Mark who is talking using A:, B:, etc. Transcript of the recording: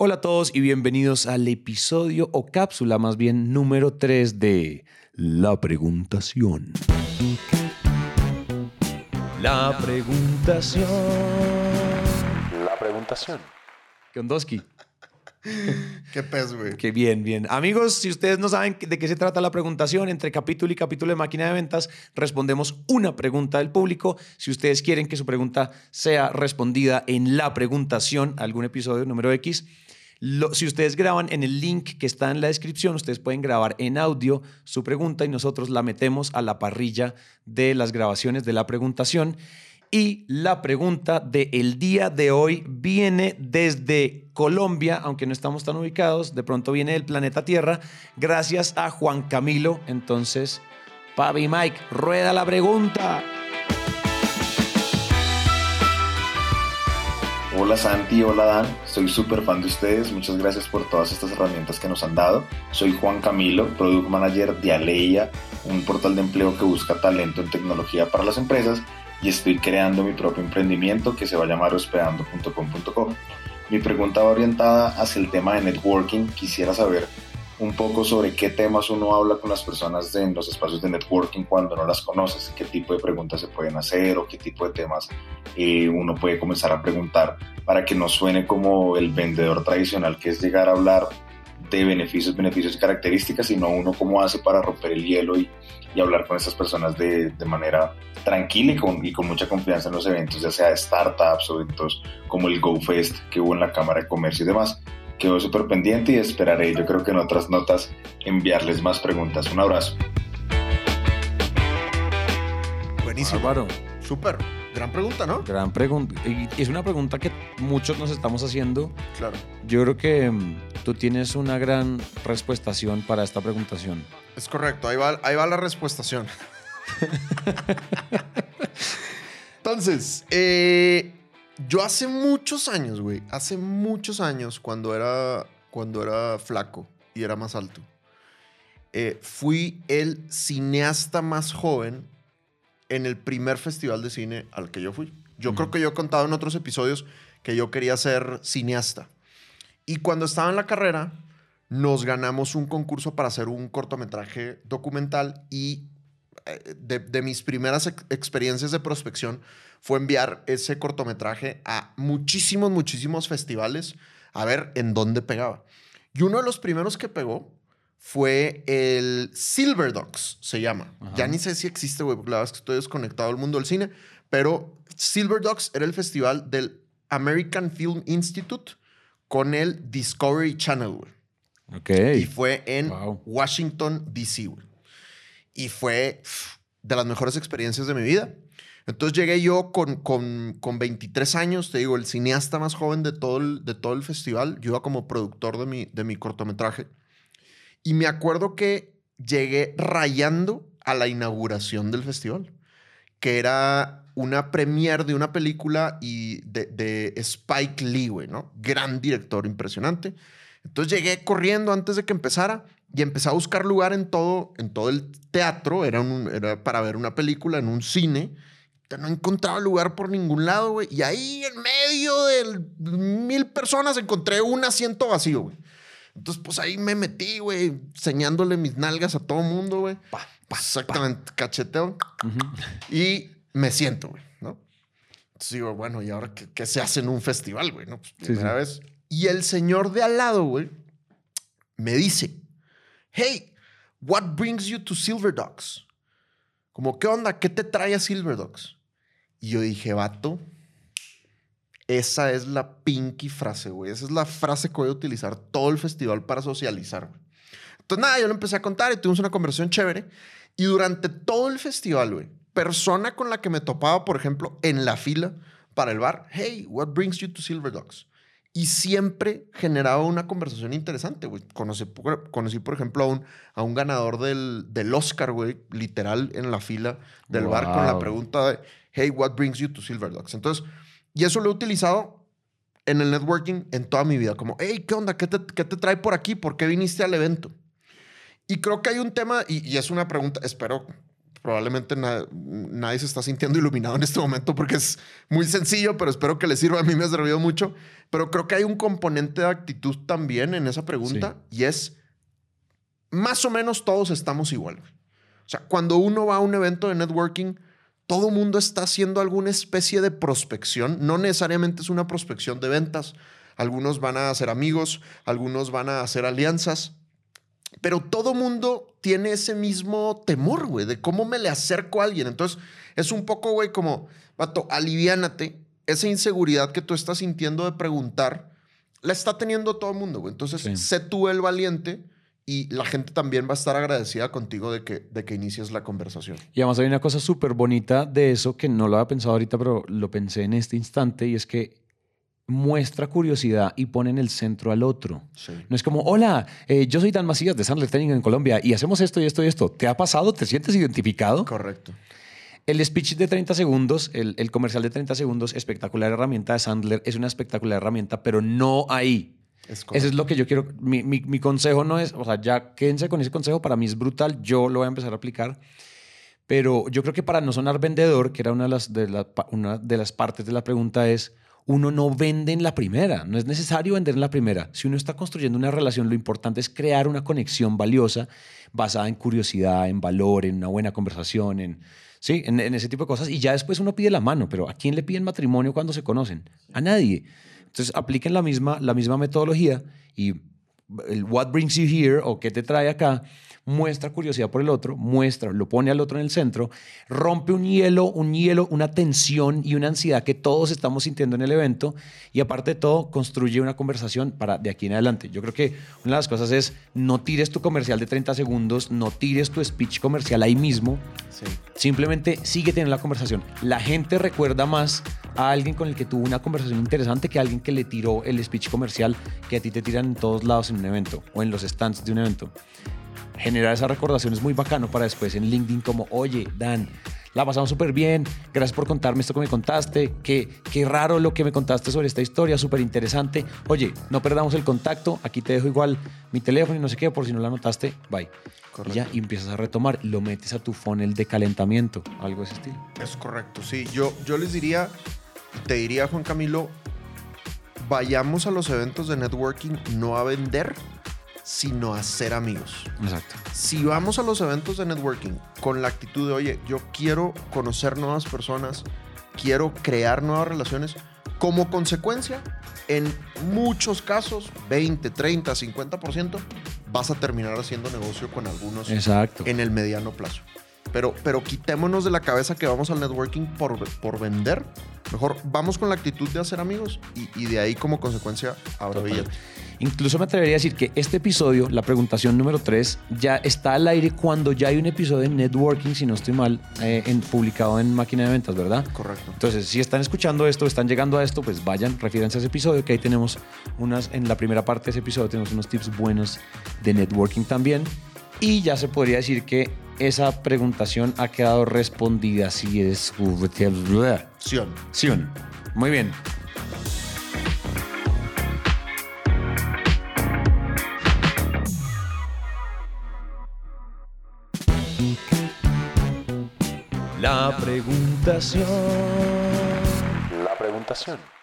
A: Hola a todos y bienvenidos al episodio o cápsula más bien número 3 de La Preguntación. La Preguntación.
B: La preguntación.
A: Kondoski.
C: Qué pez, güey.
A: Qué bien, bien. Amigos, si ustedes no saben de qué se trata la preguntación, entre capítulo y capítulo de máquina de ventas, respondemos una pregunta del público. Si ustedes quieren que su pregunta sea respondida en la preguntación, algún episodio número X, si ustedes graban en el link que está en la descripción, ustedes pueden grabar en audio su pregunta y nosotros la metemos a la parrilla de las grabaciones de la preguntación. Y la pregunta del día de hoy viene desde Colombia, aunque no estamos tan ubicados, de pronto viene del planeta Tierra, gracias a Juan Camilo. Entonces, Papi Mike, rueda la pregunta.
B: Hola Santi, hola Dan, soy súper fan de ustedes, muchas gracias por todas estas herramientas que nos han dado. Soy Juan Camilo, Product Manager de Aleia, un portal de empleo que busca talento en tecnología para las empresas y estoy creando mi propio emprendimiento que se va a llamar hospedando.com.co. Mi pregunta va orientada hacia el tema de networking, quisiera saber un poco sobre qué temas uno habla con las personas en los espacios de networking cuando no las conoces, qué tipo de preguntas se pueden hacer o qué tipo de temas eh, uno puede comenzar a preguntar para que no suene como el vendedor tradicional que es llegar a hablar de beneficios, beneficios y características, sino uno cómo hace para romper el hielo y, y hablar con estas personas de, de manera tranquila y con, y con mucha confianza en los eventos, ya sea startups o eventos como el GoFest que hubo en la Cámara de Comercio y demás. Quedo súper pendiente y esperaré, yo creo que en otras notas, enviarles más preguntas. Un abrazo.
C: Buenísimo.
A: Álvaro,
C: Súper. Gran pregunta, ¿no?
A: gran pregunta. Y es una pregunta que muchos nos estamos haciendo.
C: Claro.
A: Yo creo que mm, tú tienes una gran respuestación para esta preguntación.
C: Es correcto. Ahí va, ahí va la respuestación. Entonces, eh, yo hace muchos años, güey, hace muchos años, cuando era, cuando era flaco y era más alto, eh, fui el cineasta más joven en el primer festival de cine al que yo fui. Yo creo que yo he contado en otros episodios que yo quería ser cineasta. Y cuando estaba en la carrera, nos ganamos un concurso para hacer un cortometraje documental y de, de mis primeras ex- experiencias de prospección fue enviar ese cortometraje a muchísimos, muchísimos festivales a ver en dónde pegaba. Y uno de los primeros que pegó fue el Silver Dogs, se llama.
A: Ajá.
C: Ya ni sé si existe, güey, porque la verdad es que estoy desconectado del mundo del cine, pero Silver Dogs era el festival del American Film Institute con el Discovery Channel, güey.
A: Ok.
C: Y fue en
A: Wow.
C: Washington, D.C., güey. Y fue de las mejores experiencias de mi vida. Entonces llegué yo con, con, con 23 años, te digo, el cineasta más joven de todo el, de todo el festival. Yo iba como productor de mi, de mi cortometraje. Y me acuerdo que llegué rayando a la inauguración del festival, que era una premiere de una película y de, de Spike Lee, güey, ¿no? Gran director, impresionante. Entonces llegué corriendo antes de que empezara y empecé a buscar lugar en todo, en todo el teatro. Era, un, era para ver una película en un cine. No encontraba lugar por ningún lado, güey. Y ahí en medio de mil personas encontré un asiento vacío, güey. Entonces, pues ahí me metí, güey, enseñándole mis nalgas a todo mundo, güey. Exactamente, cacheteo.
A: Ujú.
C: Y me siento, güey, ¿no? Entonces digo, bueno, ¿y ahora qué, qué se hace en un festival, güey? ¿no? Pues,
A: Sí,
C: primera
A: sí.
C: vez. Y el señor de al lado, güey, me dice, hey, what brings you to Silver Dogs? Como, ¿qué onda? ¿Qué te trae a Silver Dogs? Y yo dije, vato, esa es la pinky frase, güey. Esa es la frase que voy a utilizar todo el festival para socializar. Entonces, nada, yo le empecé a contar y tuvimos una conversación chévere. Y durante todo el festival, güey, persona con la que me topaba, por ejemplo, en la fila para el bar, hey, what brings you to Silver Dogs? Y siempre generaba una conversación interesante, güey. Conocí, por- conocí, por ejemplo, a un, a un ganador del, del Oscar, güey, literal, en la fila del bar con la pregunta de, hey, what brings you to Silver Dogs? Entonces, y eso lo he utilizado en el networking en toda mi vida. Como, hey, ¿qué onda? ¿Qué te, qué te trae por aquí? ¿Por qué viniste al evento? Y creo que hay un tema, y, y es una pregunta, espero probablemente na- nadie se está sintiendo iluminado en este momento porque es muy sencillo, pero espero que les sirva. A mí me ha servido mucho. Pero creo que hay un componente de actitud también en esa pregunta y es más o menos todos estamos igual. O sea, cuando uno va a un evento de networking, todo mundo está haciendo alguna especie de prospección. No necesariamente es una prospección de ventas. Algunos van a hacer amigos, algunos van a hacer alianzas. Pero todo mundo tiene ese mismo temor, güey, de cómo me le acerco a alguien. Entonces, es un poco, güey, como, vato, aliviánate. Esa inseguridad que tú estás sintiendo de preguntar, la está teniendo todo el mundo, güey. Entonces,
A: Sí.
C: sé tú el valiente y la gente también va a estar agradecida contigo de que, de que inicies la conversación.
A: Y además hay una cosa súper bonita de eso que no lo había pensado ahorita, pero lo pensé en este instante y es que muestra curiosidad y pone en el centro al otro.
C: Sí.
A: No es como, hola, eh, yo soy Dan Macías de Sandler Training en Colombia y hacemos esto y esto y esto. ¿Te ha pasado? ¿Te sientes identificado?
C: Correcto.
A: El speech de 30 segundos, el, el comercial de 30 segundos, espectacular herramienta de Sandler, es una espectacular herramienta, pero no ahí.
C: Es
A: Ese es lo que yo quiero. Mi, mi- mi consejo no es, o sea, ya quédense con ese consejo, para mí es brutal, yo lo voy a empezar a aplicar. Pero yo creo que para no sonar vendedor, que era una de las, de la- pa- una de las partes de la pregunta, es uno no vende en la primera. No es necesario vender en la primera. Si uno está construyendo una relación, lo importante es crear una conexión valiosa basada en curiosidad, en valor, en una buena conversación, en, sí, en, en ese tipo de cosas. Y ya después uno pide la mano. Pero ¿a quién le piden matrimonio cuando se conocen? A nadie. Entonces apliquen la misma, la misma metodología y el what brings you here o qué te trae acá muestra curiosidad por el otro, muestra, lo pone al otro en el centro, rompe un hielo, un hielo, una tensión y una ansiedad que todos estamos sintiendo en el evento y aparte de todo construye una conversación para de aquí en adelante. Yo creo que una de las cosas es no tires tu comercial de 30 segundos, no tires tu speech comercial ahí mismo,
C: Sí.
A: Simplemente sigue teniendo la conversación. La gente recuerda más a alguien con el que tuvo una conversación interesante que a alguien que le tiró el speech comercial que a ti te tiran en todos lados en un evento o en los stands de un evento. Generar esa recordación es muy bacano para después en LinkedIn como, oye, Dan, la pasamos súper bien, gracias por contarme esto que me contaste, qué, qué raro lo que me contaste sobre esta historia, súper interesante. Oye, no perdamos el contacto, aquí te dejo igual mi teléfono y no sé qué, por si no la notaste, bye. Y ya, y empiezas a retomar, lo metes a tu funnel de calentamiento, algo de ese estilo.
C: Es correcto, sí. Yo, yo les diría, te diría, Juan Camilo, vayamos a los eventos de networking no a vender, sino a ser amigos.
A: Exacto.
C: Si vamos a los eventos de networking con la actitud de, oye, yo quiero conocer nuevas personas, quiero crear nuevas relaciones, como consecuencia, en muchos casos, 20, 30, 50%, vas a terminar haciendo negocio con algunos
A: Exacto.
C: en el mediano plazo. Pero, pero quitémonos de la cabeza que vamos al networking por, por vender. Mejor vamos con la actitud de hacer amigos y, y de ahí como consecuencia habrá billete.
A: Incluso me atrevería a decir que este episodio, la preguntación número 3, ya está al aire cuando ya hay un episodio de networking, si no estoy mal, eh, en- publicado en Máquina de Ventas, ¿verdad?
C: Correcto.
A: Entonces, si están escuchando esto, están llegando a esto, pues vayan, refiéranse a ese episodio, que ahí tenemos unas, en la primera parte de ese episodio tenemos unos tips buenos de networking también. Y ya se podría decir que esa preguntación ha quedado respondida. Si es...
C: Sion.
A: Sion. Muy bien. La preguntación. La preguntación.